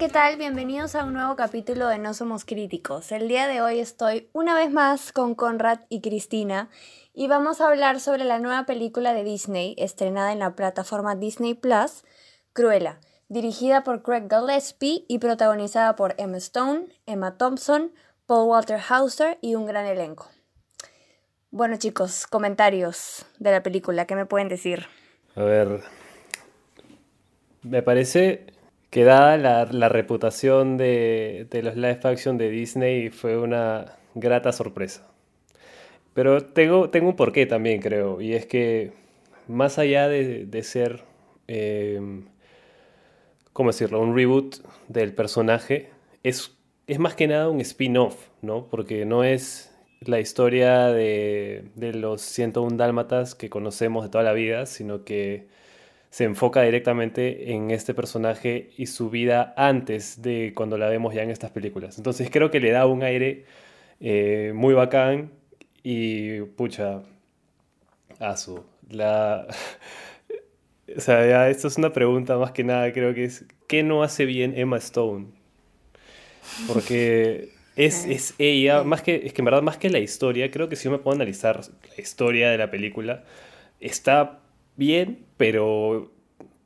¿qué tal? Bienvenidos a un nuevo capítulo de No Somos Críticos. El día de hoy estoy una vez más con Conrad y Cristina y vamos a hablar sobre la nueva película de Disney estrenada en la plataforma Disney Plus, Cruella, dirigida por Craig Gillespie y protagonizada por Emma Stone, Emma Thompson, Paul Walter Hauser y un gran elenco. Bueno chicos, comentarios de la película, ¿qué me pueden decir? A ver, me parece que dada la, reputación de, los live action de Disney fue una grata sorpresa. Pero tengo, tengo un porqué también, creo, y es que más allá de, ser, em, ¿cómo decirlo?, un reboot del personaje, es, es más que nada un spin-off, ¿no? Porque no es la historia de, de los 101 dálmatas que conocemos de toda la vida, sino que se enfoca directamente en este personaje y su vida antes de cuando la vemos ya en estas películas. Entonces creo que le da un aire eh, muy bacán y pucha, asu. La... o sea, ya esto es una pregunta más que nada, creo que es, ¿qué no hace bien Emma Stone? Porque es, es ella, más que, es que en verdad más que la historia, creo que si yo me puedo analizar la historia de la película, está bien, pero,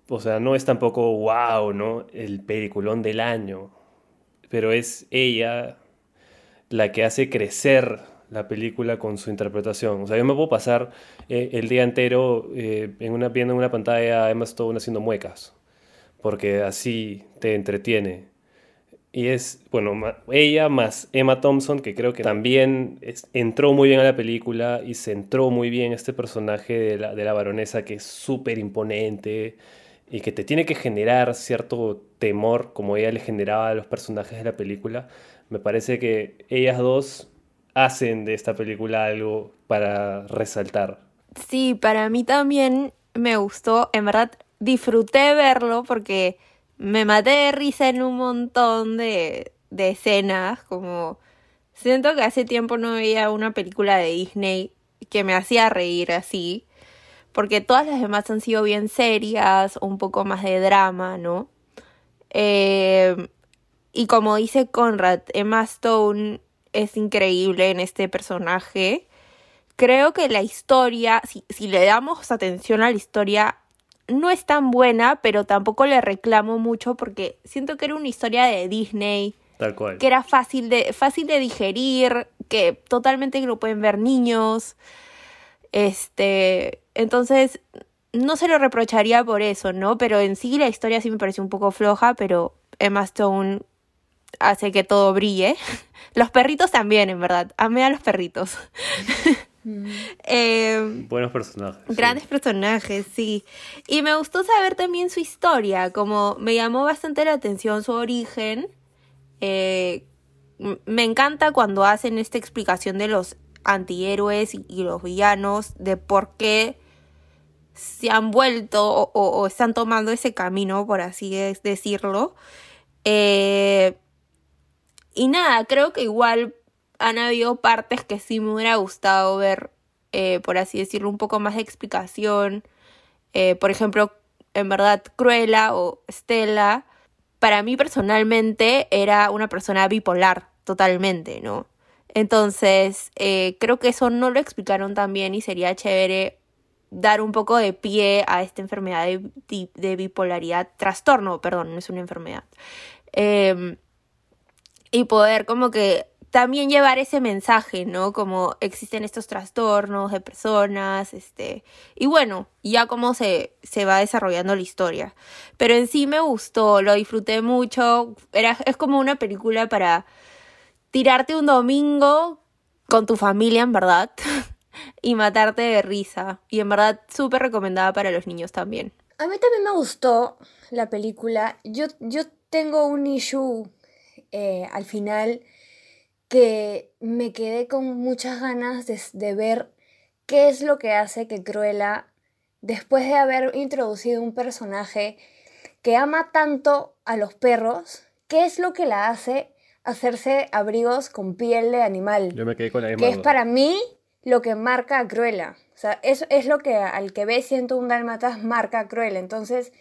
o sea, no es tampoco wow, ¿no? El peliculón del año, pero es ella la que hace crecer la película con su interpretación. O sea, yo me puedo pasar eh, el día entero eh, viendo en una pantalla a Emma Stone haciendo muecas, porque así te entretiene. Y es, bueno, ella más Emma Thompson, que creo que también entró muy bien a la película y se entró muy bien este personaje de la, de la baronesa que es súper imponente y que te tiene que generar cierto temor como ella le generaba a los personajes de la película. Me parece que ellas dos hacen de esta película algo para resaltar. Sí, para mí también me gustó, en verdad disfruté verlo porque me maté de risa en un montón de, de escenas, como siento que hace tiempo no veía una película de Disney que me hacía reír así, porque todas las demás han sido bien serias, un poco más de drama, ¿no? Eh, y como dice Conrad, Emma Stone es increíble en este personaje. Creo que la historia, si, si le damos atención a la historia, no es tan buena, pero tampoco le reclamo mucho porque siento que era una historia de Disney. Tal cual. Que era fácil de, fácil de digerir, que totalmente lo pueden ver niños. Este, entonces, no se lo reprocharía por eso, ¿no? Pero en sí la historia sí me pareció un poco floja, pero Emma Stone hace que todo brille. Los perritos también, en verdad. Amé a los perritos. Eh, Buenos personajes. Grandes personajes, sí. Y me gustó saber también su historia, como me llamó bastante la atención su origen. Eh, me encanta cuando hacen esta explicación de los antihéroes y, los villanos, de por qué se han vuelto o, están tomando ese camino, por así decirlo. Eh, y nada, creo que igual han habido partes que sí me hubiera gustado ver, eh, por así decirlo, un poco más de explicación. Eh, por ejemplo, en verdad, Cruella o Stella, para mí personalmente era una persona bipolar, totalmente, ¿no? Entonces, eh, creo que eso no lo explicaron tan bien y sería chévere dar un poco de pie a esta enfermedad de, de bipolaridad, trastorno, perdón, no es una enfermedad. Em, y poder como que también llevar ese mensaje, ¿no? Como existen estos trastornos de personas, este, y bueno, ya cómo se, se va desarrollando la historia. Pero en sí me gustó, lo disfruté mucho, era, es como una película para tirarte un domingo con tu familia, en verdad, y matarte de risa. Y en verdad súper recomendada para los niños también. A mí también me gustó la película. Yo, yo tengo un issue eh, al final que me quedé con muchas ganas de, ver qué es lo que hace que Cruella, después de haber introducido un personaje que ama tanto a los perros, qué es lo que la hace hacerse abrigos con piel de animal. Yo me quedé con la Que es para mí lo que marca a Cruella. O sea, eso es lo que al que ve siento un dálmatas marca a Cruella. Entonces,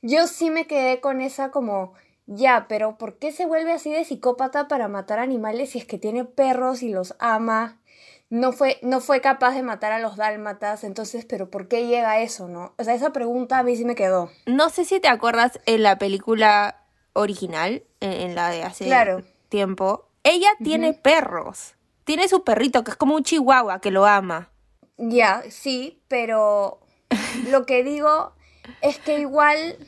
yo sí me quedé con esa como Ya, pero ¿por qué se vuelve así de psicópata para matar animales si es que tiene perros y los ama? No fue, no fue capaz de matar a los dálmatas, entonces, pero ¿por qué llega a eso, no? O sea, esa pregunta a mí sí me quedó. No sé si te acuerdas en la película original, en, en la de hace Claro. tiempo, ella tiene perros. Tiene su perrito, que es como un chihuahua, que lo ama. Ya, sí, pero lo que digo es que igual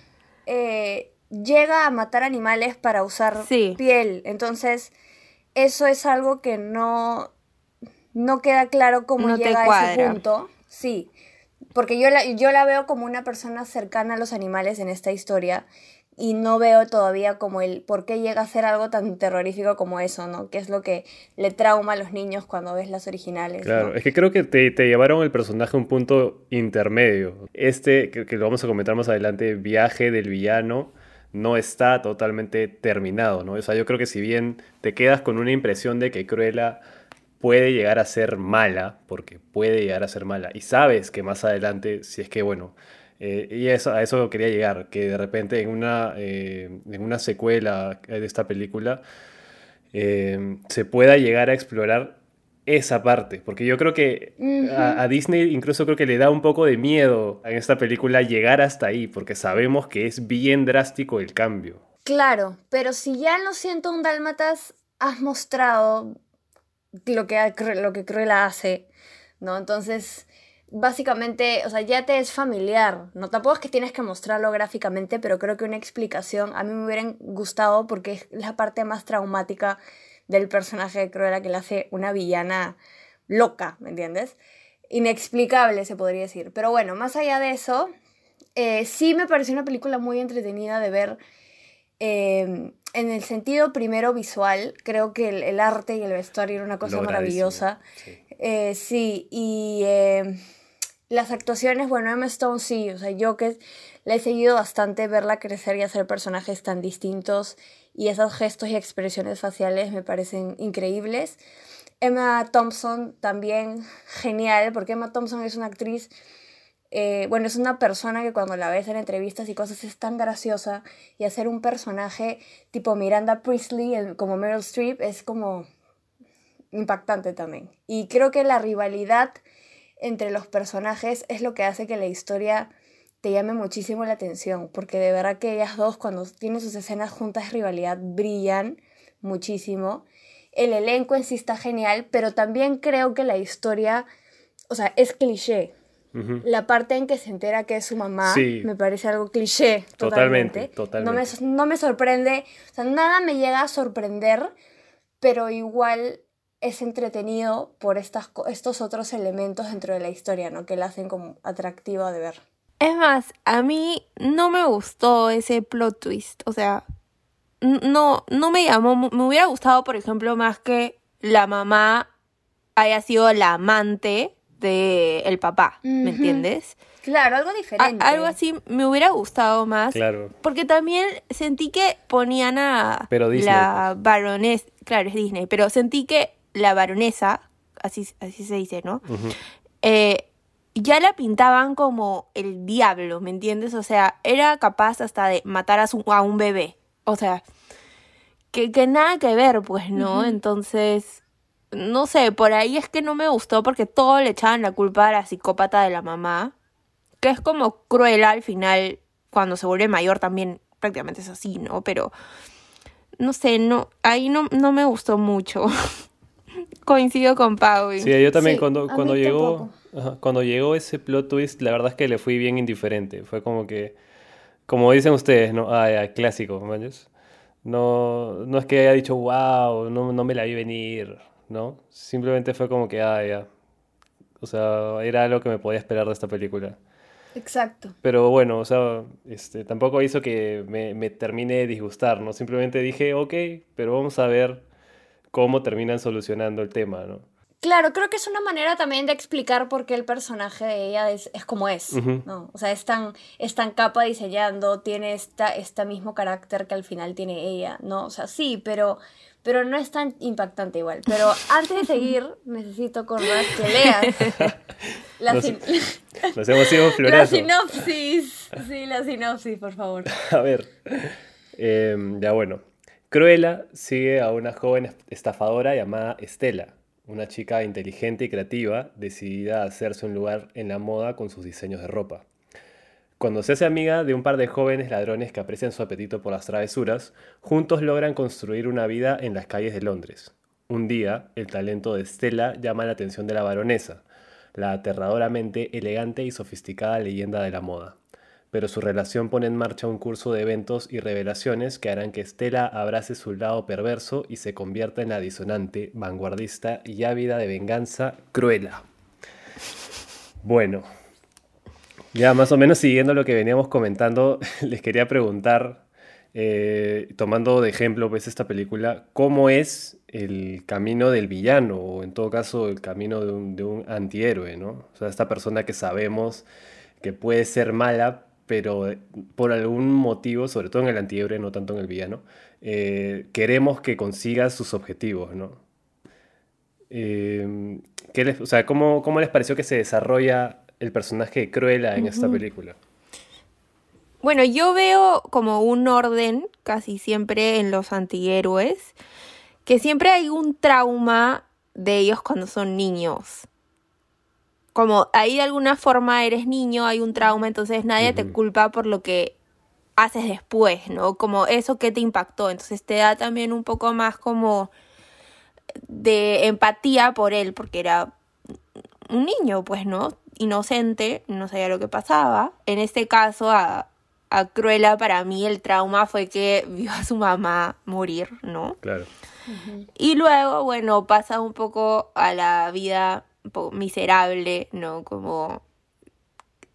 eh, llega a matar animales para usar Sí. piel. Entonces, eso es algo que no, no queda claro cómo No llega a ese punto. Sí, porque yo la, yo la veo como una persona cercana a los animales en esta historia y no veo todavía como el por qué llega a ser algo tan terrorífico como eso, ¿no? Que es lo que le trauma a los niños cuando ves las originales. Claro, ¿no? es que creo que te, te llevaron el personaje a un punto intermedio. Este, que, que lo vamos a comentar más adelante, viaje del villano, no está totalmente terminado, ¿no? O sea, yo creo que si bien te quedas con una impresión de que Cruella puede llegar a ser mala, porque puede llegar a ser mala, y sabes que más adelante, si es que, bueno, eh, y eso, a eso quería llegar, que de repente en una, eh, en una secuela de esta película eh, se pueda llegar a explorar esa parte, porque yo creo que a, a Disney incluso creo que le da un poco de miedo en esta película llegar hasta ahí, porque sabemos que es bien drástico el cambio. Claro, pero si ya en Lo siento un Dálmatas has mostrado lo que, lo que Cruella hace, ¿no? Entonces, básicamente, o sea, ya te es familiar, ¿no? Tampoco es que tienes que mostrarlo gráficamente, pero creo que una explicación a mí me hubiera gustado porque es la parte más traumática del personaje de Cruella que le hace una villana loca, ¿me entiendes? Inexplicable, se podría decir. Pero bueno, más allá de eso, eh, sí me pareció una película muy entretenida de ver eh, en el sentido primero visual, creo que el, el arte y el vestuario era una cosa maravillosa. sí. Eh, sí, y las actuaciones, bueno, Emma Stone sí, o sea, yo que la he seguido bastante, verla crecer y hacer personajes tan distintos y esos gestos y expresiones faciales me parecen increíbles. Emma Thompson también genial, porque Emma Thompson es una actriz eh, bueno, es una persona que cuando la ves en entrevistas y cosas es tan graciosa y hacer un personaje tipo Miranda Priestley como Meryl Streep es como impactante también. Y creo que la rivalidad entre los personajes es lo que hace que la historia te llame muchísimo la atención, porque de verdad que ellas dos cuando tienen sus escenas juntas de rivalidad brillan muchísimo. El elenco en sí está genial, pero también creo que la historia, o sea, es cliché. La parte en que se entera que es su mamá Sí. me parece algo cliché. Totalmente, Totalmente. totalmente. No, me, no me sorprende, o sea, nada me llega a sorprender, pero igual es entretenido por estas, estos otros elementos dentro de la historia, ¿no? Que la hacen como atractiva de ver. Es más, a mí no me gustó ese plot twist. O sea, no, no me llamó. Me hubiera gustado, por ejemplo, más que la mamá haya sido la amante de el papá. ¿Me entiendes? Claro, algo A- diferente. algo así me hubiera gustado más. Claro. Porque también sentí que ponían a Pero Disney, la baronesa, claro, es Disney, pero sentí que la baronesa, así, así se dice, ¿no? Ujú. Eh, ya la pintaban como el diablo, ¿me entiendes? O sea, era capaz hasta de matar a, su- a un bebé. O sea, que, que nada que ver, pues, ¿no? Entonces, no sé, por ahí es que no me gustó porque todo le echaban la culpa a la psicópata de la mamá, que es como cruela al final, cuando se vuelve mayor también prácticamente es así, ¿no? Pero, no sé, no, ahí no, no me gustó mucho. Coincido con Pau. Sí, yo también Sí, cuando, cuando llegó, ajá, cuando llegó ese plot twist, la verdad es que le fui bien indiferente. Fue como que, como dicen ustedes, ¿no? Ah, ya, clásico, ¿manches? No, no es que haya dicho, wow, no, no me la vi venir, ¿no? Simplemente fue como que, ah, ya. O sea, era algo que me podía esperar de esta película. Exacto. Pero bueno, o sea, este, tampoco hizo que me, me termine de disgustar, ¿no? Simplemente dije, ok, pero vamos a ver cómo terminan solucionando el tema, ¿no? Claro, creo que es una manera también de explicar por qué el personaje de ella es, es como es. ¿no? O sea, es tan, es tan capa diseñando, tiene esta, este mismo carácter que al final tiene ella, ¿no? O sea, sí, pero, pero no es tan impactante igual. Pero antes de seguir, necesito, Conrad, que leas la, Nos- sin- Nos hemos ido la sinopsis. Sí, la sinopsis, por favor. A ver. Em, ya bueno. Cruella sigue a una joven estafadora llamada Estela, una chica inteligente y creativa, decidida a hacerse un lugar en la moda con sus diseños de ropa. Cuando se hace amiga de un par de jóvenes ladrones que aprecian su apetito por las travesuras, juntos logran construir una vida en las calles de Londres. Un día, el talento de Stella llama la atención de la baronesa, la aterradoramente elegante y sofisticada leyenda de la moda. Pero su relación pone en marcha un curso de eventos y revelaciones que harán que Stella abrace su lado perverso y se convierta en la disonante, vanguardista y ávida de venganza Cruella. Bueno, ya más o menos siguiendo lo que veníamos comentando, les quería preguntar, eh, tomando de ejemplo pues esta película, ¿cómo es el camino del villano o en todo caso el camino de un, antihéroe, ¿no? O sea, esta persona que sabemos que puede ser mala, pero por algún motivo, sobre todo en el antihéroe, no tanto en el villano, eh, queremos que consiga sus objetivos, ¿no? Eh, o sea, ¿cómo, ¿cómo les pareció que se desarrolla el personaje de Cruella en esta película? Bueno, yo veo como un orden casi siempre en los antihéroes, que siempre hay un trauma de ellos cuando son niños. Como ahí de alguna forma eres niño, hay un trauma, entonces nadie te culpa por lo que haces después, ¿no? Como eso que te impactó. Entonces te da también un poco más como de empatía por él, porque era un niño, pues, ¿no? inocente, no sabía lo que pasaba. En este caso, a, a Cruella, para mí el trauma fue que vio a su mamá morir, ¿no? Claro. Y luego, bueno, pasa un poco a la vida miserable, ¿no? Como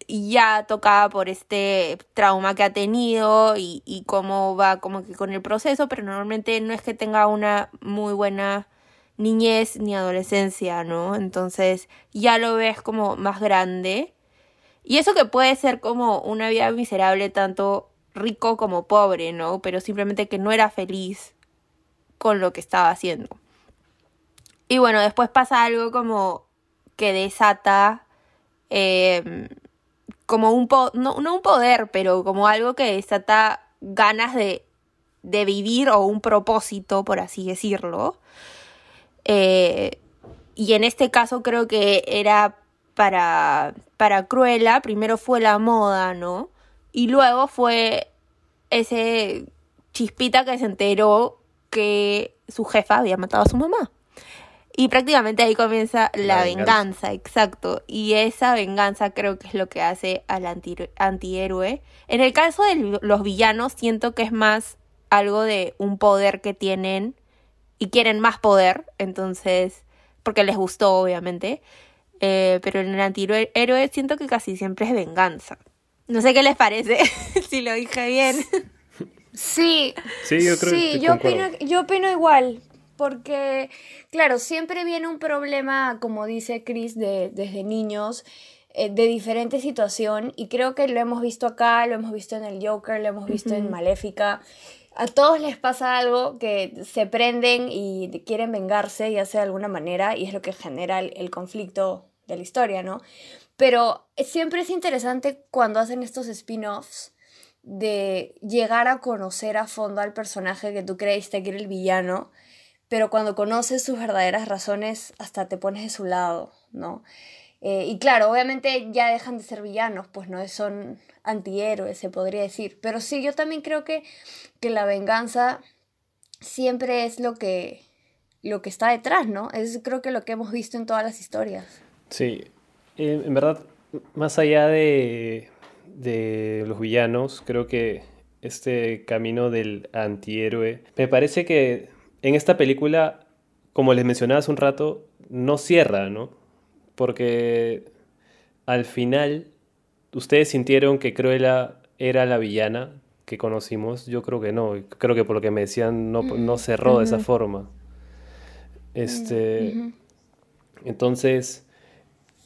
ya tocada por este trauma que ha tenido y, y cómo va como que con el proceso, pero normalmente no es que tenga una muy buena niñez ni adolescencia, ¿no? Entonces ya lo ves como más grande. Y eso que puede ser como una vida miserable tanto rico como pobre, ¿no? Pero simplemente que no era feliz con lo que estaba haciendo. Y bueno, después pasa algo como que desata em, como un no, no un poder, pero como algo que desata ganas de, de vivir o un propósito, por así decirlo. Eh, y en este caso creo que era para, para Cruella, primero fue la moda, ¿no? Y luego fue ese chispita que se enteró que su jefa había matado a su mamá. Y prácticamente ahí comienza la, venganza. exacto. Y esa venganza creo que es lo que hace al antihéroe. En el caso de los villanos, siento que es más algo de un poder que tienen y quieren más poder, entonces, porque les gustó, obviamente. Eh, pero en el antihéroe siento que casi siempre es venganza. No sé qué les parece, si lo dije bien. Sí, sí, yo creo sí, yo opino, yo opino igual, porque, claro, siempre viene un problema, como dice Chris, de, desde niños, eh, de diferente situación, y creo que lo hemos visto acá, lo hemos visto en el Joker, lo hemos visto en Maléfica, a todos les pasa algo que se prenden y quieren vengarse, ya sea de alguna manera, y es lo que genera el, conflicto de la historia, ¿no? Pero siempre es interesante cuando hacen estos spin-offs de llegar a conocer a fondo al personaje que tú creíste que era el villano, pero cuando conoces sus verdaderas razones hasta te pones de su lado, ¿no? Eh, y claro, obviamente ya dejan de ser villanos, pues no son antihéroes, se podría decir. Pero sí, yo también creo que, que la venganza siempre es lo que, lo que está detrás, ¿no? Es creo que lo que hemos visto en todas las historias. Sí, en verdad, más allá de, de los villanos, creo que este camino del antihéroe, me parece que en esta película, como les mencionaba hace un rato, no cierra, ¿no? Porque al final ¿Ustedes sintieron que Cruella era la villana que conocimos? Yo creo que no. Creo que por lo que me decían no, no mm, cerró de esa forma. Este. Entonces.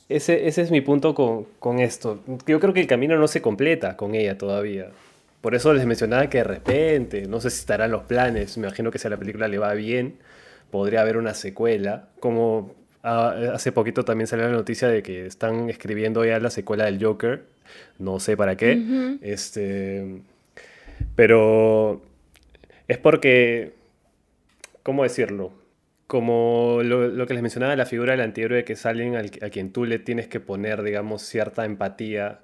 Ese, ese, es mi punto con, con, esto. Yo creo que el camino no se completa con ella todavía. Por eso les mencionaba que de repente, no sé si estarán los planes, me imagino que si a la película le va bien, podría haber una secuela, como Ah, hace poquito también salió la noticia de que están escribiendo ya la secuela del Joker. No sé para qué. Este. Pero Es porque, ¿cómo decirlo? Como lo, que les mencionaba, la figura del antihéroe, que es alguien a quien tú le tienes que poner, digamos, cierta empatía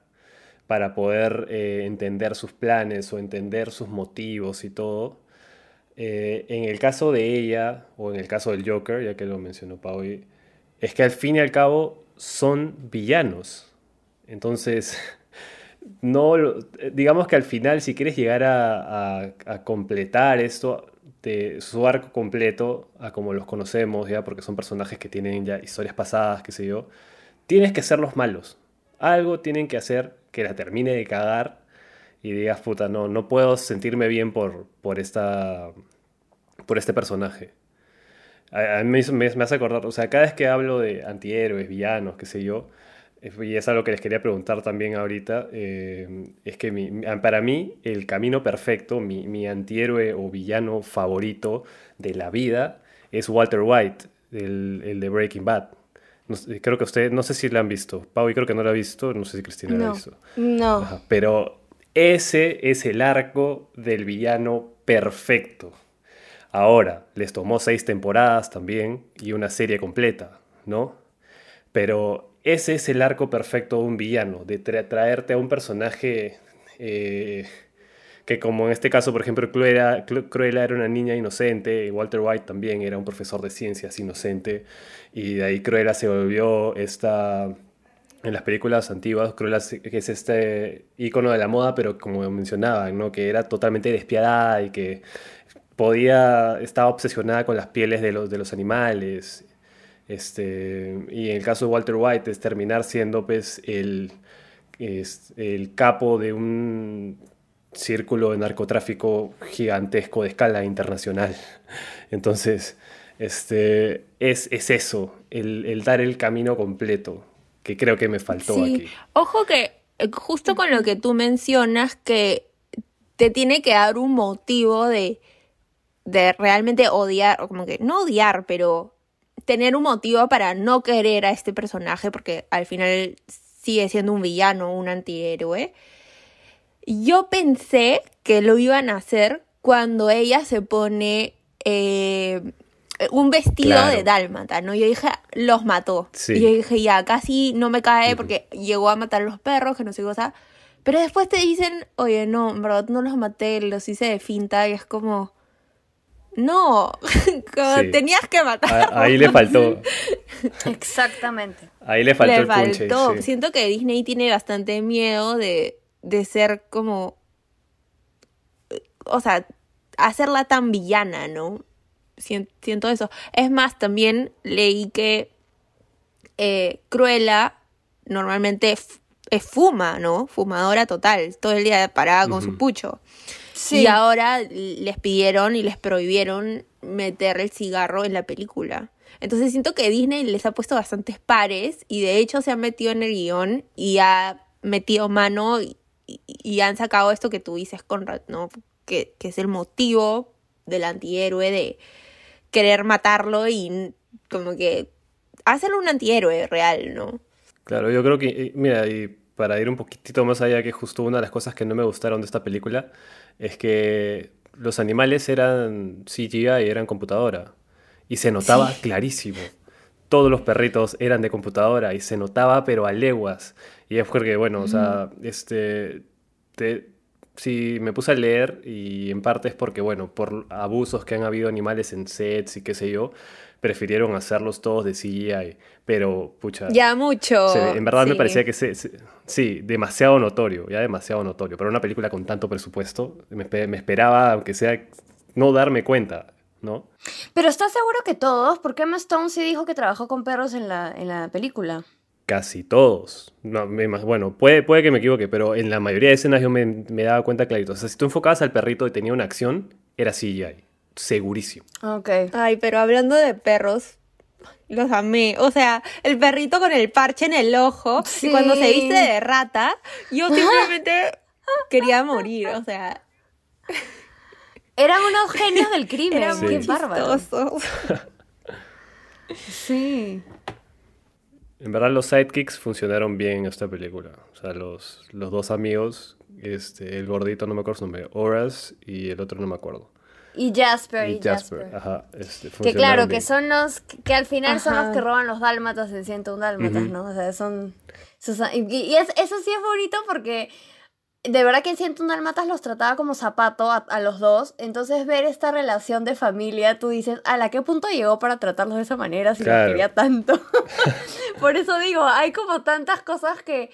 para poder eh, entender sus planes o entender sus motivos y todo. Eh, en el caso de ella, o en el caso del Joker, ya que lo mencionó Pau, es que al fin y al cabo son villanos. Entonces, no, digamos que al final, si quieres llegar a, completar esto, de su arco completo, a como los conocemos, ya, porque son personajes que tienen ya historias pasadas, qué sé yo, tienes que ser los malos. Algo tienen que hacer que la termine de cagar y digas, puta, no, no puedo sentirme bien por, por, esta, por este personaje. A, mí me, hace acordar, o sea, cada vez que hablo de antihéroes, villanos, qué sé yo, y es algo que les quería preguntar también ahorita, eh, es que para mí el camino perfecto, mi, mi, antihéroe o villano favorito de la vida es Walter White, el, el de Breaking Bad. Creo que usted, no sé si la han visto, Pau, y creo que no la ha visto, no sé si Cristina la ha visto. No. pero ese es el arco del villano perfecto. Ahora, les tomó seis temporadas también y una serie completa, ¿no? Pero ese es el arco perfecto de un villano, de traerte a un personaje eh, que como en este caso, por ejemplo, Cruella, Cruella, era una niña inocente, y Walter White también era un profesor de ciencias inocente, y de ahí Cruella se volvió esta... En las películas antiguas, Cruella es este icono de la moda, pero como mencionaba, ¿no? que era totalmente despiadada y que podía, estaba obsesionada con las pieles de los, de los animales este, y en el caso de Walter White es terminar siendo pues, el, el capo de un círculo de narcotráfico gigantesco de escala internacional. Entonces, este, es, es eso, el, dar el camino completo, que creo que me faltó sí. aquí. Ojo que eh, justo con lo que tú mencionas, que te tiene que dar un motivo de, de realmente odiar, o como que no odiar, pero tener un motivo para no querer a este personaje, porque al final sigue siendo un villano, un antihéroe. Yo pensé que lo iban a hacer cuando ella se pone eh, un vestido de dálmata, ¿no? Yo dije, los mató. Y yo dije, ya, casi no me cae porque llegó a matar a los perros, que no sé qué cosa. Pero después te dicen, oye, no, en verdad no los maté, los hice de finta y es como no, tenías que matar. Ahí le faltó. Exactamente. Ahí le faltó el faltó. Siento que Disney tiene bastante miedo de, de ser como. O sea, hacerla tan villana, ¿no? Siento eso. Es más, también leí que eh, Cruella normalmente es fuma, ¿no? Fumadora total. Todo el día parada con su pucho. Y ahora les pidieron y les prohibieron meter el cigarro en la película. Entonces siento que Disney les ha puesto bastantes pares y de hecho se ha metido en el guion y ha metido mano y, han sacado esto que tú dices, Conrad, ¿no? Que, que es el motivo del antihéroe de querer matarlo y como que hacerlo un antihéroe real, ¿no? Claro, yo creo que, eh, mira, y para ir un poquitito más allá, que justo una de las cosas que no me gustaron de esta película es que los animales eran CGI y eran computadora. Y se notaba clarísimo. Todos los perritos eran de computadora y se notaba, pero a leguas. Y es porque, bueno, o sea, este. Te, sí, me puse a leer y en parte es porque, bueno, por abusos que han habido animales en sets y qué sé yo, prefirieron hacerlos todos de CGI, pero pucha. Ya mucho. en verdad me parecía que se, sí, demasiado notorio, ya demasiado notorio. Pero una película con tanto presupuesto, me, esperaba, aunque sea, no darme cuenta, ¿no? Pero ¿estás seguro que todos? Porque Emma Stone sí dijo que trabajó con perros en la, en la película. Casi todos. No, bueno, puede, puede que me equivoque, pero en la mayoría de escenas yo me, me daba cuenta clarito. O sea, si tú enfocabas al perrito y tenía una acción, era CGI segurísimo. Ok. Ay, pero hablando de perros, los amé. O sea, el perrito con el parche en el ojo. Y cuando se viste de rata, yo simplemente quería morir. O sea. Eran unos genios del crimen. Eran muy sí. En verdad los sidekicks funcionaron bien en esta película. O sea, los, los dos amigos, este, el gordito no me acuerdo su nombre, Horace y el otro no me acuerdo. Y Jasper, y, y Jasper. Jasper. Ajá, este, Que claro, funcionaron que bien. son los que, al final son Ajá. los que roban los dálmatas en 101 dálmatas, Ujú. ¿no? O sea, son... esos- y y es- eso sí es bonito porque de verdad que en 101 dálmatas los trataba como zapato a, a los dos. Entonces ver esta relación de familia, tú dices, ¿a la qué punto llegó para tratarlos de esa manera si Claro. los quería tanto? Por eso digo, hay como tantas cosas que,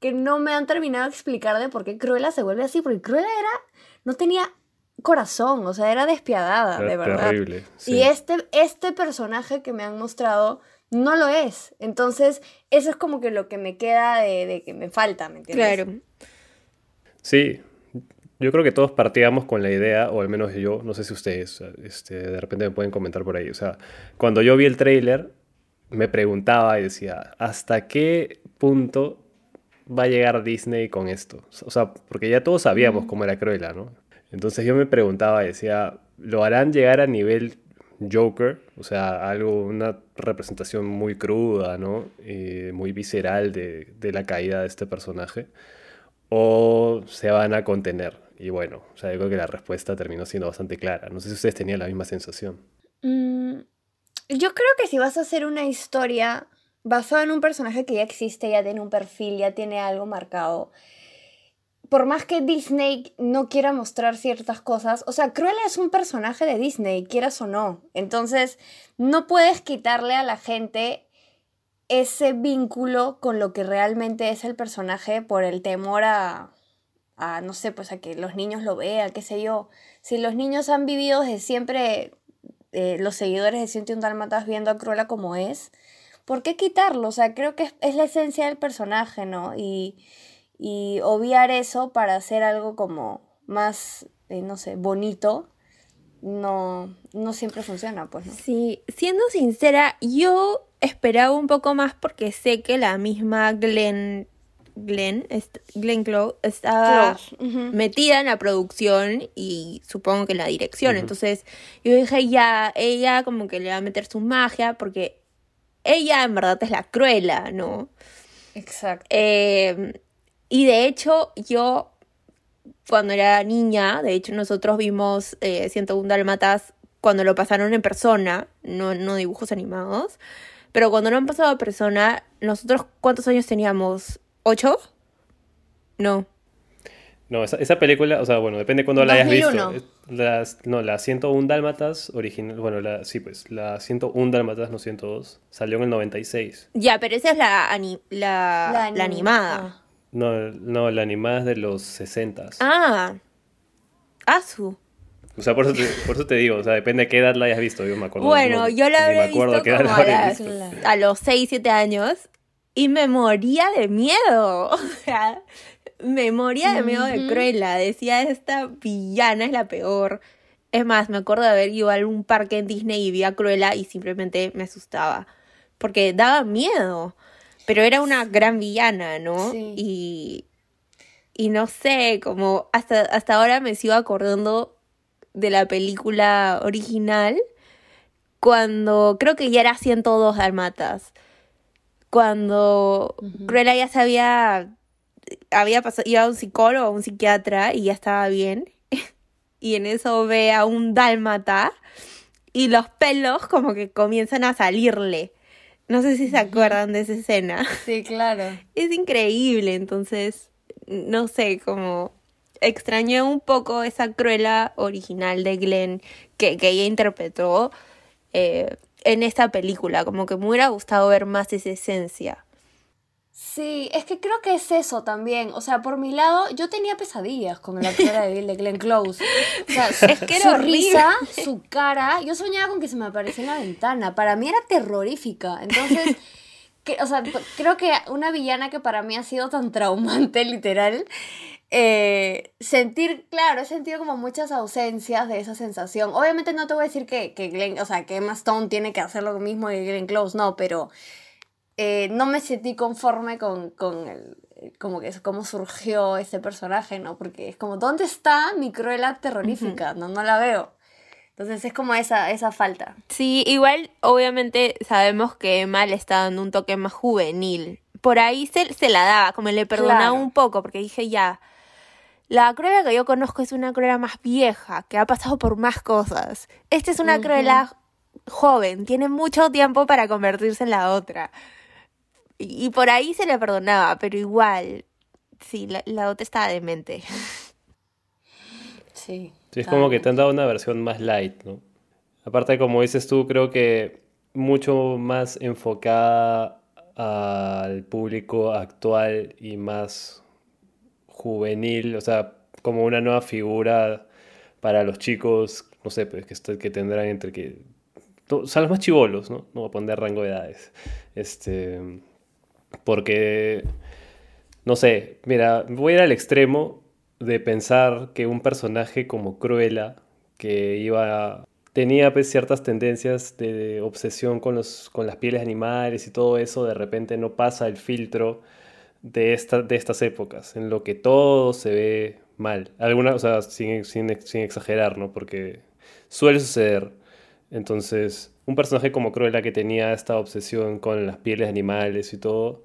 que no me han terminado de explicar de por qué Cruella se vuelve así. Porque Cruella era... No tenía corazón, o sea, era despiadada, Era de verdad. terrible. sí. Y este, este personaje que me han mostrado no lo es. Entonces, eso es como que lo que me queda de, de que me falta, ¿me entiendes? Claro. Sí, yo creo que todos partíamos con la idea, o al menos yo, no sé si ustedes, este, de repente me pueden comentar por ahí. O sea, cuando yo vi el tráiler, me preguntaba y decía, ¿hasta qué punto va a llegar Disney con esto? O sea, porque ya todos sabíamos cómo era Cruella, ¿no? Entonces yo me preguntaba y decía, ¿lo harán llegar a nivel Joker? O sea, algo, una representación muy cruda, ¿no? Eh, muy visceral de, de la caída de este personaje o se van a contener. Y bueno, o sea, yo creo que la respuesta terminó siendo bastante clara. No sé si ustedes tenían la misma sensación. Mm, yo creo que si vas a hacer una historia basada en un personaje que ya existe, ya tiene un perfil, ya tiene algo marcado, por más que Disney no quiera mostrar ciertas cosas, o sea, Cruella es un personaje de Disney, quieras o no. Entonces, no puedes quitarle a la gente ese vínculo con lo que realmente es el personaje por el temor a, a, no sé, pues a que los niños lo vean, qué sé yo. Si los niños han vivido desde siempre, eh, los seguidores de 101 Dálmatas viendo a Cruella como es, ¿por qué quitarlo? O sea, creo que es, es la esencia del personaje, ¿no? Y, y obviar eso para hacer algo como más, eh, no sé, bonito, no, no siempre funciona, pues, ¿no? Sí, siendo sincera, yo esperaba un poco más porque sé que la misma Glenn, Glenn, est- Glenn Close estaba metida en la producción y supongo que en la dirección. Entonces yo dije, ya, ella como que le va a meter su magia porque ella en verdad es la cruela, ¿no? Exacto. Eh, y de hecho, yo, cuando era niña, de hecho, nosotros vimos eh, 101 Dálmatas cuando lo pasaron en persona, no, no dibujos animados. Pero cuando lo han pasado a persona, nosotros, ¿cuántos años teníamos? ¿Ocho? No. No, esa, esa película, o sea, bueno, depende de cuándo la hayas 2001. visto. Las, no, la 101 Dálmatas original, bueno, la, sí, pues, la 101 Dálmatas, no 102, salió en el 96. Ya, pero esa es la, ani- la, la anim- animada. ah. No, no, la animada es de los 60. Ah. Asu. O sea, por eso, te, por eso te digo, o sea, depende de qué edad la hayas visto. Yo me acuerdo. Bueno, no, yo la habré acuerdo visto qué edad como la a, habré las- visto. a los 6, 7 años y me moría de miedo. O sea, me moría de miedo de. Cruella. Decía, esta villana es la peor. Es más, me acuerdo de haber ido a algún parque en Disney y vi a Cruella y simplemente me asustaba. Porque daba miedo. Pero era una gran villana, ¿no? Sí. Y, y no sé, como hasta, hasta ahora me sigo acordando de la película original cuando creo que ya era 102 dalmatas. Cuando. Cruella ya sabía, había pasado, iba a un psicólogo, a un psiquiatra y ya estaba bien. y en eso ve a un dálmata y los pelos como que comienzan a salirle. No sé si se acuerdan de esa escena. Sí, claro. Es increíble, entonces, no sé, como extrañé un poco esa cruela original de Glenn que, que ella interpretó eh, en esta película, como que me hubiera gustado ver más esa esencia. Sí, es que creo que es eso también. O sea, por mi lado, yo tenía pesadillas con la actora de de Glenn Close. O sea, su, Es que era su horrible. risa, su cara, yo soñaba con que se me aparecía en la ventana. Para mí era terrorífica. Entonces, que, o sea, creo que una villana que para mí ha sido tan traumante, literal, eh, sentir, claro, he sentido como muchas ausencias de esa sensación. Obviamente no te voy a decir que, que Glenn, o sea, que Emma Stone tiene que hacer lo mismo que Glenn Close, no, pero eh, no me sentí conforme con, con el, como que es cómo surgió este personaje, ¿no? Porque es como, ¿dónde está mi Cruella terrorífica? No, no la veo. Entonces es como esa, esa falta. Sí, igual obviamente sabemos que Emma le está dando un toque más juvenil. Por ahí se, se la daba, como le perdonaba Claro. un poco, porque dije ya, La Cruella que yo conozco es una Cruella más vieja, que ha pasado por más cosas. Esta es una Cruella joven, tiene mucho tiempo para convertirse en la otra. Y, por ahí se le perdonaba, pero igual, sí, la, la otra estaba demente. Sí. Sí, es como que te han dado una versión más light, ¿no? Aparte, como dices tú, creo que mucho más enfocada al público actual y más juvenil, o sea, como una nueva figura para los chicos, no sé, pues que, que tendrán entre que... O sea, los más chivolos, ¿no? No voy a poner rango de edades. Este, porque, no sé, mira, voy a ir al extremo de pensar que un personaje como Cruella, que iba tenía pues, ciertas tendencias de, obsesión con, los, con las pieles animales y todo eso, de repente no pasa el filtro de, esta, de estas épocas, en lo que todo se ve mal. Alguna, o sea, sin, sin, exagerar, ¿no? Porque suele suceder. Entonces, un personaje como Cruella que tenía esta obsesión con las pieles animales y todo,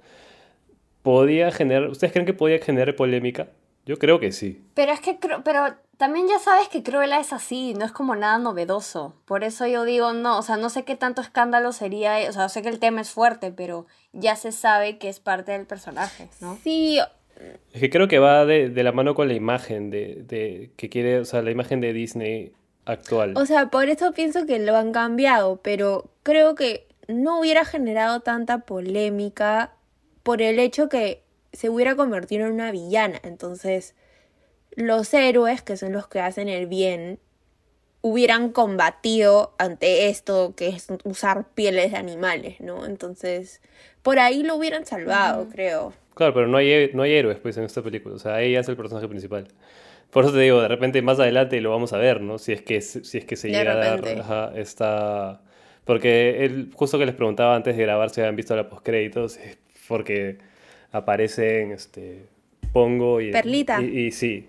podía generar, ¿ustedes creen que podía generar polémica? Yo creo que sí. Pero es que, pero también ya sabes que Cruella es así, no es como nada novedoso. Por eso yo digo, no, o sea, no sé qué tanto escándalo sería, o sea, sé que el tema es fuerte, pero ya se sabe que es parte del personaje, ¿no? Sí. Es que creo que va de, la mano con la imagen de, de, que quiere, o sea, la imagen de Disney actual. O sea, por eso pienso que lo han cambiado, pero creo que no hubiera generado tanta polémica por el hecho que se hubiera convertido en una villana. Entonces, los héroes, que son los que hacen el bien, hubieran combatido ante esto que es usar pieles de animales, ¿no? Entonces, por ahí lo hubieran salvado, creo. Claro, pero no hay, no hay héroes pues en esta película, o sea, ella es el personaje principal. Por eso te digo, de repente más adelante lo vamos a ver, ¿no? Si es que, si es que se llega a dar esta... Porque él, justo que les preguntaba antes de grabar si habían visto la postcréditos, porque aparecen este, Pongo y... Perlita. Y, sí,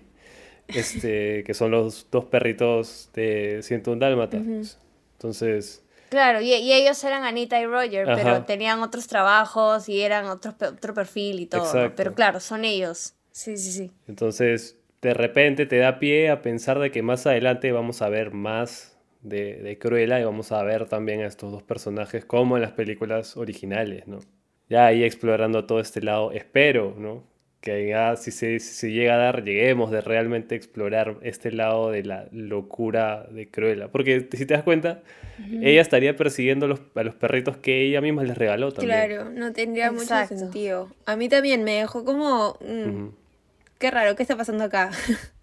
este, que son los dos perritos de 101 Dálmatas. Entonces... Claro, y, ellos eran Anita y Roger, pero tenían otros trabajos y eran otro, otro perfil y todo. Pero claro, son ellos. Sí, sí, sí. Entonces, de repente te da pie a pensar de que más adelante vamos a ver más de, de Cruella y vamos a ver también a estos dos personajes como en las películas originales, ¿no? Ya ahí explorando todo este lado, espero, ¿no? Que ya, si se, llega a dar, lleguemos de realmente explorar este lado de la locura de Cruella. Porque si te das cuenta, ella estaría persiguiendo a los, a los, perritos que ella misma les regaló también. Claro, no tendría mucho sentido. A mí también me dejó como... Mm, qué raro, ¿qué está pasando acá?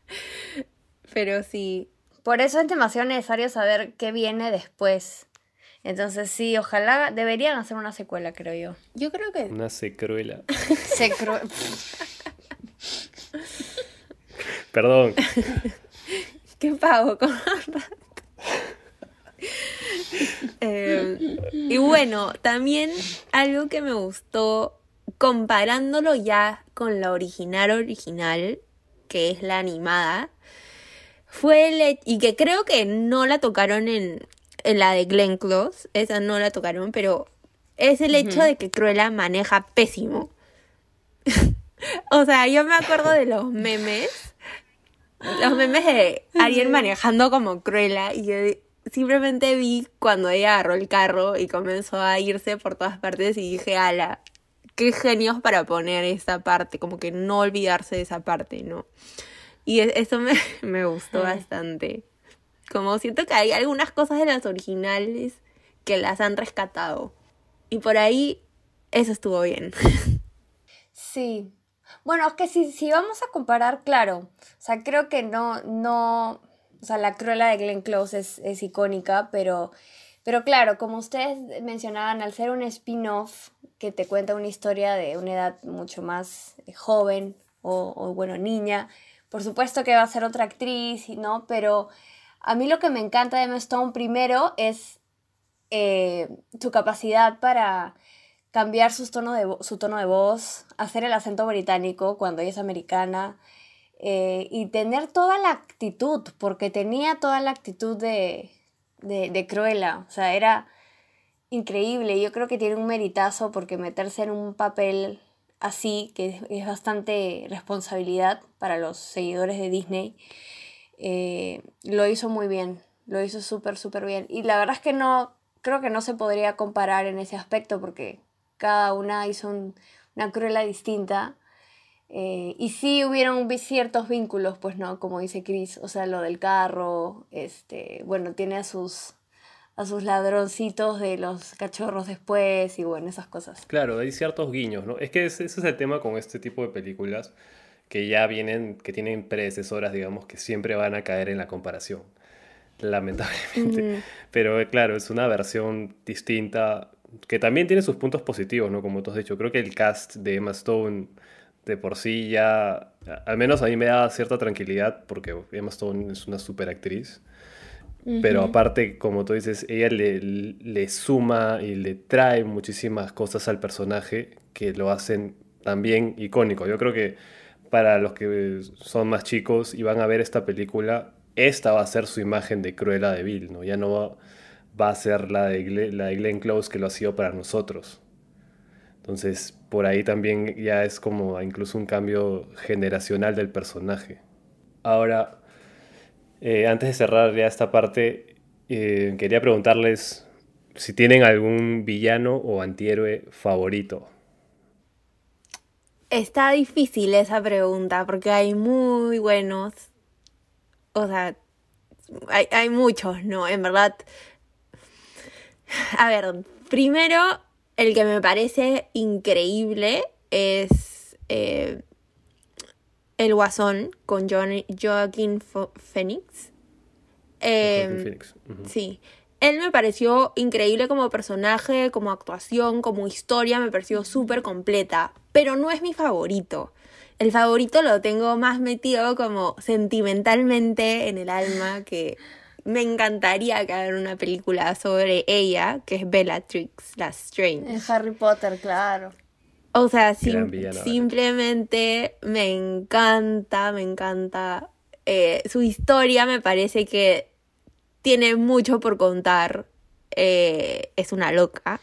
Pero sí. Por eso es demasiado necesario saber qué viene después. Entonces sí, ojalá deberían hacer una secuela, creo yo. Yo creo que... Una secruela. Secru... Perdón. ¿Qué pago con eh, y bueno, también algo que me gustó, comparándolo ya con la original original, que es la animada, fue el, y que creo que no la tocaron en, la de Glenn Close, esa no la tocaron, pero es el hecho de que Cruella maneja pésimo. o sea, yo me acuerdo de los memes, los memes de alguien manejando como Cruella y yo simplemente vi cuando ella agarró el carro y comenzó a irse por todas partes y dije, ala, qué genios para poner esa parte, como que no olvidarse de esa parte, ¿no? Y e, eso me, me gustó bastante. Como siento que hay algunas cosas de las originales que las han rescatado. Y por ahí eso estuvo bien. Sí. Bueno, es que si, si vamos a comparar, claro. O sea, creo que no, no. O sea, la cruela de Glenn Close es, es icónica, pero. Pero claro, como ustedes mencionaban, al ser un spin-off que te cuenta una historia de una edad mucho más joven o, o, bueno, niña, por supuesto que va a ser otra actriz, ¿no? Pero a mí lo que me encanta de Emma Stone primero es eh, su capacidad para cambiar su tono, de, su tono de voz, hacer el acento británico cuando ella es americana eh, y tener toda la actitud, porque tenía toda la actitud de, de, de Cruella, o sea, era increíble. Yo creo que tiene un meritazo porque meterse en un papel así, que es, bastante responsabilidad para los seguidores de Disney, eh, lo hizo muy bien, lo hizo súper, súper bien. Y la verdad es que no, creo que no se podría comparar en ese aspecto porque cada una hizo una cruela distinta. Eh, y sí hubieron ciertos vínculos, pues no, como dice Chris, o sea, lo del carro, este, bueno, tiene a sus, a sus ladroncitos de los cachorros después y bueno, esas cosas. Claro, hay ciertos guiños, ¿no? Es que ese, es el tema con este tipo de películas que ya vienen, que tienen predecesoras, digamos, que siempre van a caer en la comparación, lamentablemente. Pero eh, claro, es una versión distinta que también tiene sus puntos positivos, ¿no? Como tú has dicho, creo que el cast de Emma Stone de por sí ya, al menos a mí me da cierta tranquilidad porque Emma Stone es una super actriz. Pero aparte, como tú dices, ella le, le, suma y le trae muchísimas cosas al personaje que lo hacen también icónico. Yo creo que para los que son más chicos y van a ver esta película, esta va a ser su imagen de Cruella de Vil, ¿no? Ya no va, a ser la de, la Glenn Close que lo ha sido para nosotros. Entonces, por ahí también ya es como incluso un cambio generacional del personaje. Ahora, eh, antes de cerrar ya esta parte, eh, quería preguntarles si tienen algún villano o antihéroe favorito. Está difícil esa pregunta porque hay muy buenos. O sea, hay, hay muchos, ¿no? En verdad. A ver, primero el que me parece increíble es eh, El Guasón con Joaquín Phoenix. Em, sí. Él me pareció increíble como personaje, como actuación, como historia, me pareció súper completa, pero no es mi favorito. El favorito lo tengo más metido como sentimentalmente en el alma que me encantaría que haga una película sobre ella, que es Bellatrix la Strange. En Harry Potter, claro. O sea, simplemente me encanta, me encanta. Eh, su historia me parece que tiene mucho por contar. Eh, es una loca.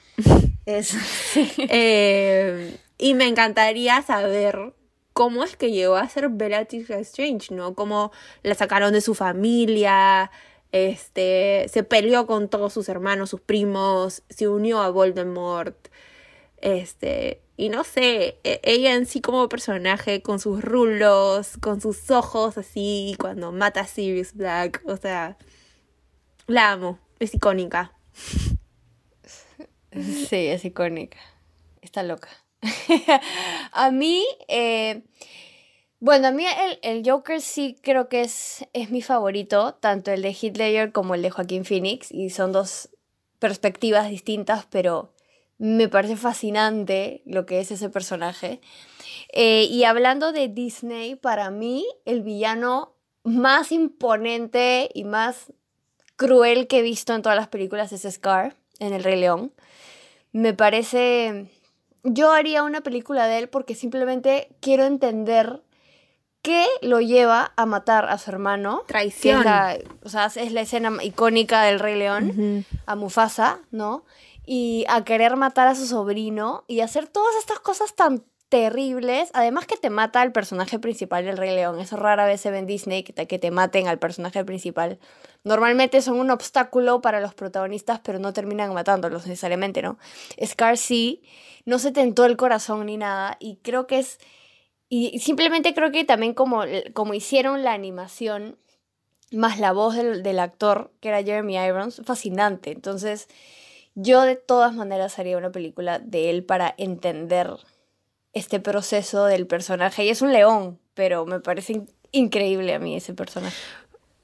Eso. Eh, y me encantaría saber cómo es que llegó a ser Bellatrix Strange, ¿no? Cómo la sacaron de su familia, este, se peleó con todos sus hermanos, sus primos, se unió a Voldemort. Este, y no sé, e, ella en sí como personaje, con sus rulos, con sus ojos así, cuando mata a Sirius Black, o sea, la amo, es icónica. Sí, es icónica. Está loca. a mí, eh, bueno, a mí el, Joker sí creo que es, es mi favorito, tanto el de Heath como el de Joaquín Phoenix, y son dos perspectivas distintas, pero me parece fascinante lo que es ese personaje. Eh, y hablando de Disney, para mí el villano más imponente y más cruel que he visto en todas las películas es Scar, en El Rey León. Me parece... Yo haría una película de él porque simplemente quiero entender ¿Qué lo lleva a matar a su hermano. Traición. es la, o sea, es la escena icónica del Rey León, a Mufasa, ¿no? Y a querer matar a su sobrino y hacer todas estas cosas tan terribles. Además que te mata al personaje principal del Rey León. Eso rara vez se ve en Disney, que te, que te maten al personaje principal. Normalmente son un obstáculo para los protagonistas, pero no terminan matándolos necesariamente, ¿no? Scar sí, no se tentó el corazón ni nada. Y creo que es y simplemente creo que también como, como hicieron la animación, más la voz del, actor, que era Jeremy Irons, fascinante. Entonces, yo de todas maneras haría una película de él para entender este proceso del personaje. Y es un león, pero me parece increíble a mí ese personaje.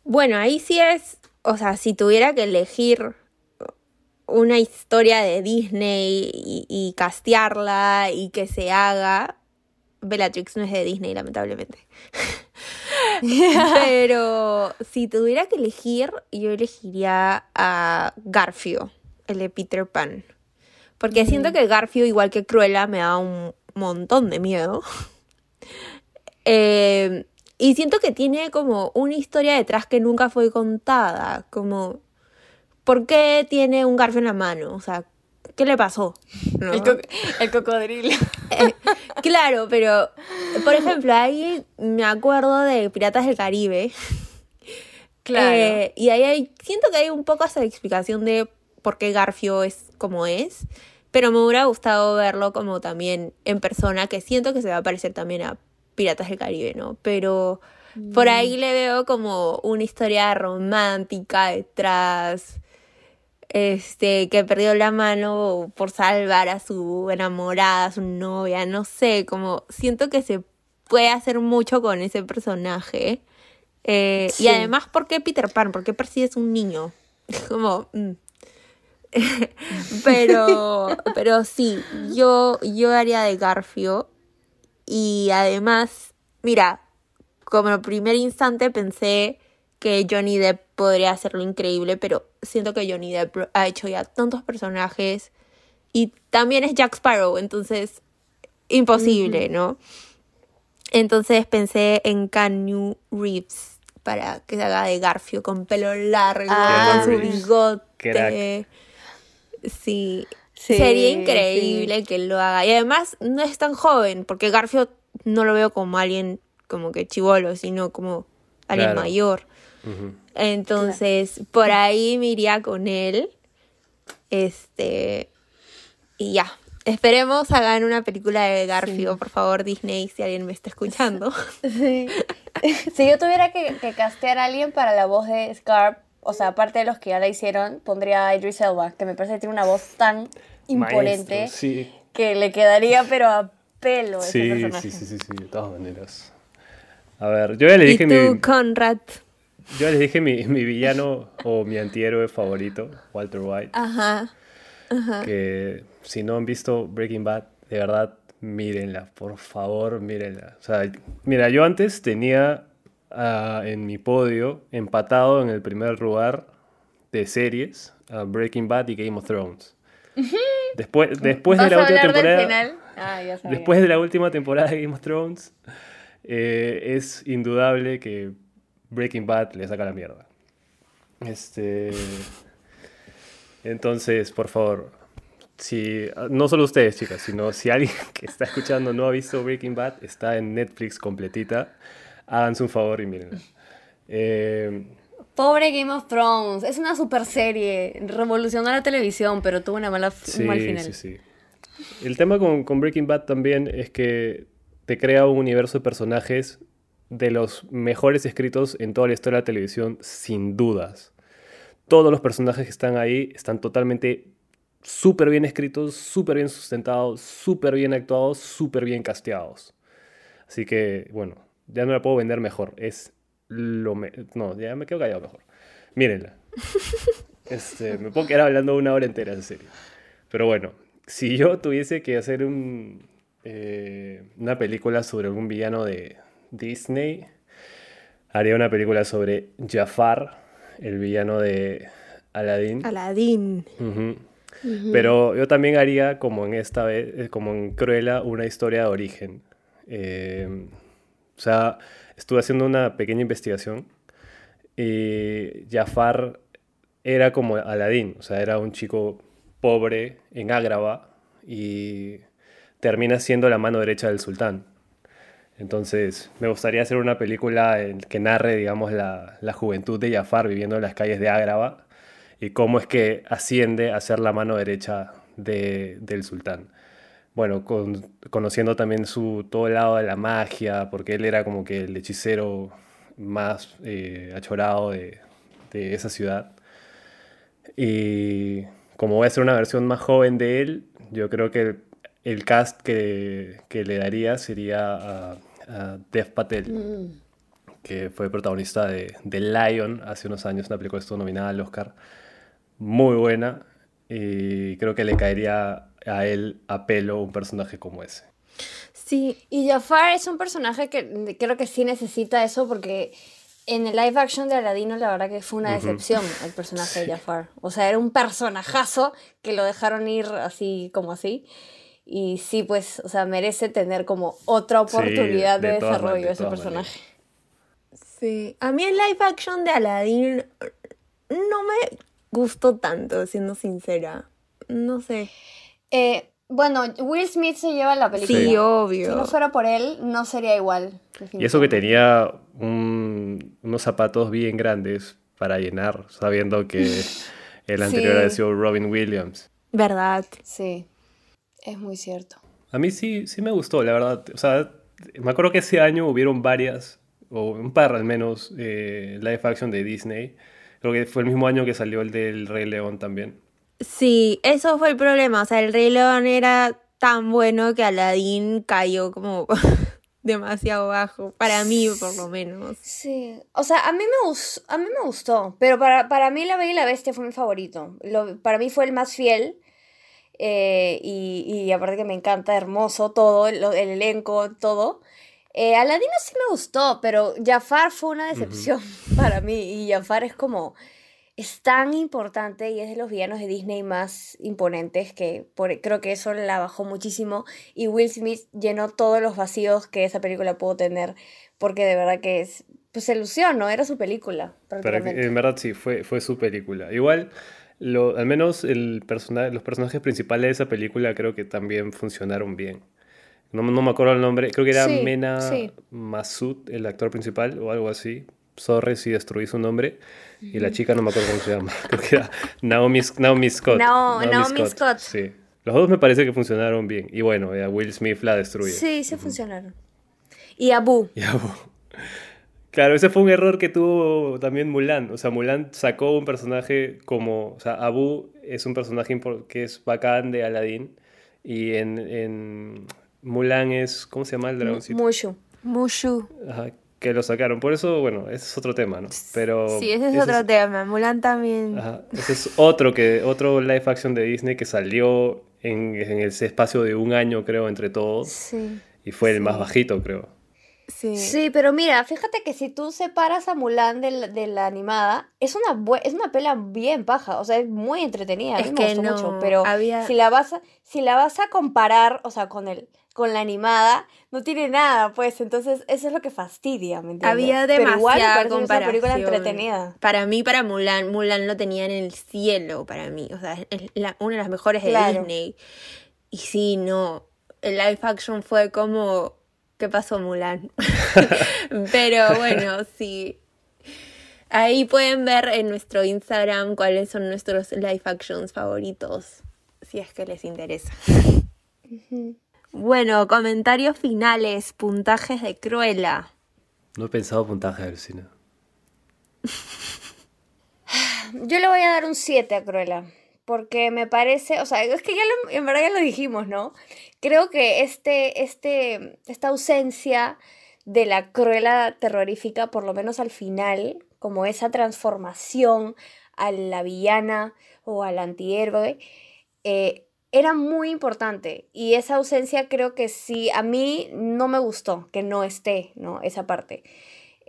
Bueno, ahí sí es, o sea, si tuviera que elegir una historia de Disney y, y castearla y que se haga, Bellatrix no es de Disney, lamentablemente. Pero si tuviera que elegir, yo elegiría a Garfio, el de Peter Pan. Porque siento que Garfio, igual que Cruella, me da un montón de miedo. Eh, y siento que tiene como una historia detrás que nunca fue contada. Como, ¿por qué tiene un garfio en la mano? O sea, ¿qué le pasó? ¿No? El, co- el cocodrilo. Eh, claro, pero por ejemplo, ahí me acuerdo de Piratas del Caribe. Claro. Eh, y ahí hay, siento que hay un poco esa explicación de por qué Garfio es como es. Pero me hubiera gustado verlo como también en persona, que siento que se va a parecer también a Piratas del Caribe, ¿no? Pero por ahí le veo como una historia romántica detrás. Este, que perdió la mano por salvar a su enamorada, a su novia, no sé, como siento que se puede hacer mucho con ese personaje. Eh, Sí. Y además, ¿por qué Peter Pan? ¿Por qué persigues un niño? Como... mm. pero, pero sí, yo, yo haría de Garfio. Y además, mira, como en primer instante pensé que Johnny Depp podría hacerlo increíble, pero siento que Johnny Depp ha hecho ya tantos personajes y también es Jack Sparrow, entonces imposible, ¿no? Entonces pensé en Keanu Reeves para que se haga de Garfio con pelo largo, Ah. con su bigote. Crack. Sí. Sí, Sería increíble que lo haga. Y además no es tan joven, porque Garfio no lo veo como alguien como que chivolo, sino como alguien Claro. mayor. Entonces, por ahí me iría con él. Este. Y ya. Esperemos hagan una película de Garfio, por favor, Disney, si alguien me está escuchando. Sí. si yo tuviera que, que castear a alguien para la voz de Scar, o sea, aparte de los que ya la hicieron, pondría a Idris Elba, que me parece que tiene una voz tan imponente Maestro, sí. que le quedaría pero a pelo Sí, personaje. sí, sí, sí, sí, de todas maneras. A ver, yo ya le y dije tú, mi, Conrad. yo ya les dije mi, mi villano o mi antihéroe favorito, Walter White, Ajá. que si no han visto Breaking Bad, de verdad, mírenla, por favor, mírenla. O sea, mira, yo antes tenía ah, en mi podio empatado en el primer lugar de series a Breaking Bad y Game of Thrones. Después, después ¿Vas de la a última del temporada, final? Ah, ya sabía. después de la última temporada de Game of Thrones, eh, es indudable que Breaking Bad le saca la mierda. Este, entonces, por favor, si no solo ustedes, chicas, sino si alguien que está escuchando no ha visto Breaking Bad, está en Netflix completita, háganse un favor y mírenla. Eh, Pobre Game of Thrones, es una super serie, revolucionó la televisión, pero tuvo una mala, Sí, un mal final. sí, sí. El tema con, con Breaking Bad también es que te crea un universo de personajes de los mejores escritos en toda la historia de la televisión, sin dudas. Todos los personajes que están ahí están totalmente súper bien escritos, súper bien sustentados, súper bien actuados, súper bien casteados. Así que, bueno, ya no la puedo vender mejor. Es lo... me- no, ya me quedo callado mejor. Mírenla. Este, me puedo quedar hablando una hora entera, en serio. Pero bueno, si yo tuviese que hacer un, eh, una película sobre algún villano de Disney, haría una película sobre Jafar, el villano de Aladdin. Aladdin. Pero yo también haría, como en esta vez, eh, como en Cruella, una historia de origen. Eh, o sea, estuve haciendo una pequeña investigación y Jafar era como Aladdin, o sea, era un chico pobre en Ágrava y termina siendo la mano derecha del sultán. Entonces, me gustaría hacer una película que narre, digamos, la, la juventud de Jafar viviendo en las calles de Ágrava y cómo es que asciende a ser la mano derecha de- del sultán. Bueno, con- conociendo también su todo el lado de la magia, porque él era como que el hechicero más eh, achorado de, de esa ciudad. Y como voy a hacer una versión más joven de él, yo creo que el, el cast que, que le daría sería a, a Dev Patel, que fue protagonista de, de Lion hace unos años, una película estuvo nominada al Oscar. Muy buena. Y creo que le caería a él a pelo un personaje como ese. Sí, Y Jafar es un personaje que creo que sí necesita eso porque en el live action de Aladino la verdad que fue una decepción el personaje de Jafar. O sea, era un personajazo que lo dejaron ir así como así. Y sí, pues, o sea, merece tener como otra Sí, oportunidad de desarrollo de ese personaje. sí. A mí el live action de Aladdin no me gustó tanto, siendo sincera. no sé. Eh, bueno, Will Smith se lleva la película. Sí, Si obvio. no fuera por él, no sería igual. Y eso que tenía un- unos zapatos bien grandes para llenar, sabiendo que el anterior Sí. había sido Robin Williams. ¿Verdad? Sí, es muy cierto. A mí sí, sí me gustó, la verdad. O sea, me acuerdo que ese año hubieron varias, o un par al menos, eh, live action de Disney. Creo que fue el mismo año que salió el del Rey León también. Sí, eso fue el problema. O sea, el Rey León era tan bueno que Aladdin cayó como demasiado bajo. Para mí, por lo menos. Sí, o sea, a mí me, a mí me gustó, pero para, para mí La Bella y la Bestia fue mi favorito. Lo- para mí fue el más fiel eh, y, y aparte que me encanta, hermoso todo, el, el elenco, todo. Eh, Aladino sí me gustó, pero Jafar fue una decepción para mí y Jafar es como... Es tan importante y es de los villanos de Disney más imponentes que por, creo que eso la bajó muchísimo y Will Smith llenó todos los vacíos que esa película pudo tener porque de verdad que es, pues se lució, ¿no? Era su película, Pero en verdad sí, fue, fue su película. Igual, lo, al menos el persona- los personajes principales de esa película creo que también funcionaron bien. No, no me acuerdo el nombre, creo que era Sí, Mena sí. Masud, el actor principal o algo así. Sorry si destruí su nombre. Y la chica no me acuerdo cómo se llama. Creo que era Naomi, Naomi Scott. Nao- Naomi Scott. Sí. Los dos me parece que funcionaron bien. Y bueno, ya Will Smith la destruye. Sí, se funcionaron. Y Abu. Ya, bo. Claro, ese fue un error que tuvo también Mulan. O sea, Mulan sacó un personaje como. O sea, Abu es un personaje que es bacán de Aladdin. Y en, en Mulan es. ¿Cómo se llama el dragoncito? Mushu. Mushu. Ajá, que lo sacaron. Por eso, bueno, ese es otro tema, ¿no? Pero. Sí, ese es otro tema. Mulan también. Ajá, ese es otro, que, otro live action de Disney que salió en, en ese espacio de un año, creo, entre todos. Sí. Y fue el más bajito, creo. Sí. Sí, pero mira, fíjate que si tú separas a Mulan de la, de la animada, es una, es una pela bien paja, o sea, es muy entretenida, a mí Es me que gustó no, mucho, pero había- si, la vas a, si la vas a comparar, o sea, con, el, con la animada, no tiene nada, pues, entonces eso es lo que fastidia, ¿me entiendes? Había Pero igual me demasiada es una comparación. película entretenida. Para mí, para Mulan, Mulan lo tenía en el cielo para mí. O sea, es la- una de las mejores de Claro. Disney. Y sí, no. El live action fue como. ¿Qué pasó, Mulan? Pero bueno, sí. Ahí pueden ver en nuestro Instagram cuáles son nuestros live actions favoritos. Si es que les interesa. Bueno, comentarios finales, puntajes de Cruella. No he pensado puntaje del cine. Yo le voy a dar un 7 a Cruella. Porque me parece, o sea, es que ya lo, en verdad ya lo dijimos, ¿no? Creo que este, este, esta ausencia de la Cruella terrorífica, por lo menos al final, como esa transformación a la villana o al antihéroe, eh, era muy importante. Y esa ausencia creo que sí, a mí no me gustó que no esté, ¿no? Esa parte.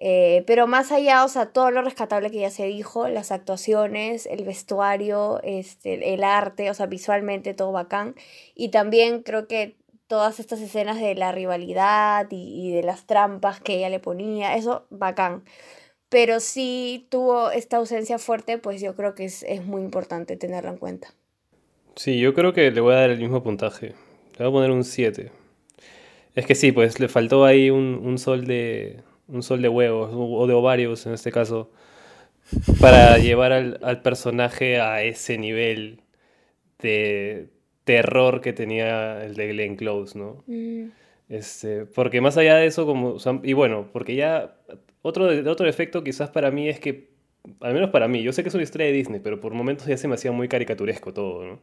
Eh, pero más allá, o sea, todo lo rescatable que ya se dijo, las actuaciones, el vestuario, este, el arte, o sea, visualmente todo bacán. Y también creo que todas estas escenas de la rivalidad y, de las trampas que ella le ponía, eso bacán. Pero sí tuvo esta ausencia fuerte, pues yo creo que es, es muy importante tenerlo en cuenta. Sí, yo creo que le voy a dar el mismo puntaje. Le voy a poner un 7. Es que sí, pues le faltó ahí un, un sol de un sol de huevos o de ovarios en este caso para llevar al, al personaje a ese nivel de terror que tenía el de Glenn Close, ¿no? Este, porque más allá de eso, como, o sea, y bueno, porque ya otro, otro efecto quizás para mí es que, al menos para mí, yo sé que es una historia de Disney, pero por momentos ya se me hacía muy caricaturesco todo, ¿no?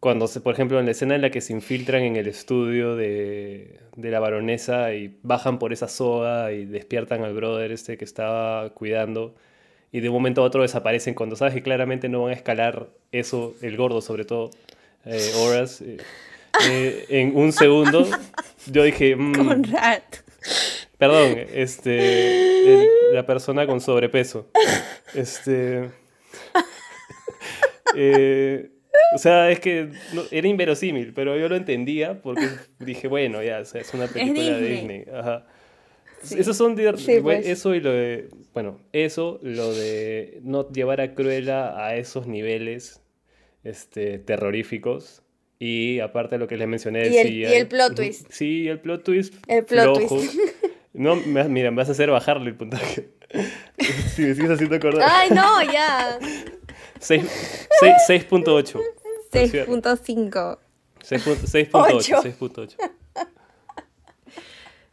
Cuando, se, por ejemplo, en la escena en la que se infiltran en el estudio de, de la baronesa y bajan por esa soga y despiertan al brother este que estaba cuidando y de un momento a otro desaparecen cuando sabes que claramente no van a escalar eso, el gordo sobre todo, eh, Horace, eh, eh, en un segundo, yo dije, mm, Conrad. Perdón, este, el- la persona con sobrepeso, este, eh, o sea, es que no- era inverosímil, pero yo lo entendía porque dije, bueno, ya, o sea, es una película de Disney. Disney, ajá. Esos son dir- Sí, pues. eso y lo de, bueno, eso, lo de no llevar a Cruella a esos niveles este, terroríficos. Y aparte de lo que les mencioné, Y el- sí y el plot twist. Sí, el plot twist. El plot twist. No, me- mira, me vas a hacer bajarle el puntaje. Si me sigues haciendo acordar. Ay, no, ya. Seis- seis- 6.8. 6.5. 6.8. Ocho. 6.8.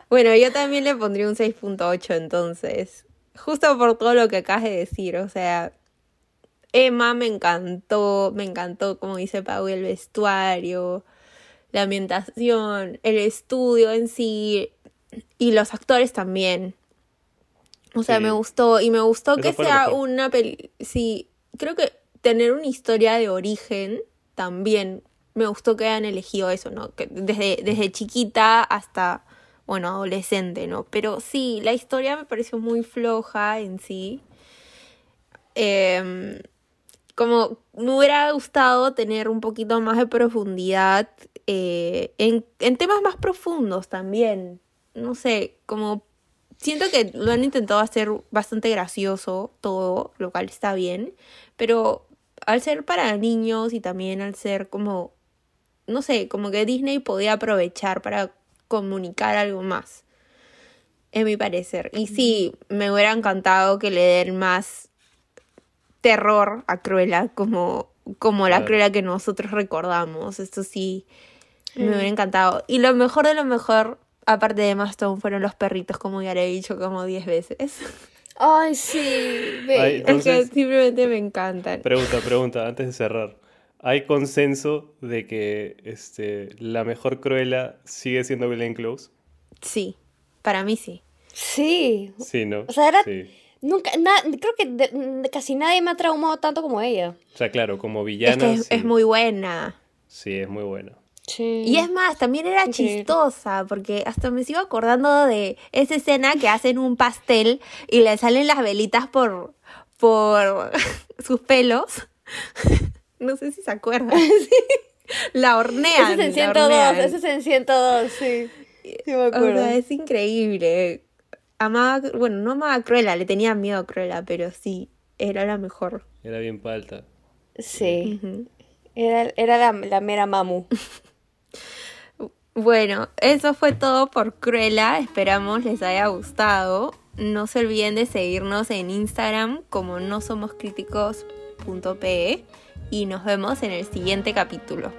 Bueno, yo también le pondría un 6.8 entonces. Justo por todo lo que acabas de decir. O sea, Emma me encantó. Me encantó, como dice Pau, el vestuario, la ambientación, el estudio en sí. Y los actores también. O sea, Sí. me gustó. Y me gustó Eso que sea una peli. Sí, creo que tener una historia de origen también. Me gustó que hayan elegido eso, ¿no? Que desde, desde chiquita hasta, bueno, adolescente, ¿no? Pero sí, la historia me pareció muy floja en sí. Em, como me hubiera gustado tener un poquito más de profundidad eh, en, en temas más profundos también. No sé, como siento que lo han intentado hacer bastante gracioso todo, lo cual está bien, pero al ser para niños y también al ser como, no sé, como que Disney podía aprovechar para comunicar algo más, en mi parecer. Y sí, me hubiera encantado que le den más terror a Cruella como, como la. Cruella que nosotros recordamos. Esto sí, me hubiera encantado. Y lo mejor de lo mejor, aparte de Emma Stone, fueron los perritos, como ya le he dicho como 10 veces. Ay, sí. es que simplemente me encantan. Pregunta, pregunta, antes de cerrar. ¿Hay consenso de que este, la mejor Cruella sigue siendo Glenn Close? Sí, para mí sí. Sí. Sí, ¿no? O sea, era- Sí. Nunca, na- creo que de- casi nadie me ha traumado tanto como ella. O sea, claro, como Es villana. que es, sí. es muy buena. Sí, es muy buena. Sí. Y es más, también era chistosa, porque hasta me sigo acordando de esa escena que hacen un pastel y le salen las velitas por, por sus pelos. No sé si se acuerdan. La hornean. Ese es en la 102, hornean. ese es en 102, sí. Sí me O acuerdo. sea, es increíble. Amaba, bueno, no amaba a Cruella, le tenía miedo a Cruella, pero sí, era la mejor. Era bien palta. Sí. Era, era la, la mera mamu. Bueno, eso fue todo por Cruella. Esperamos les haya gustado. No se olviden de seguirnos en Instagram como no somos críticos.pe y nos vemos en el siguiente capítulo.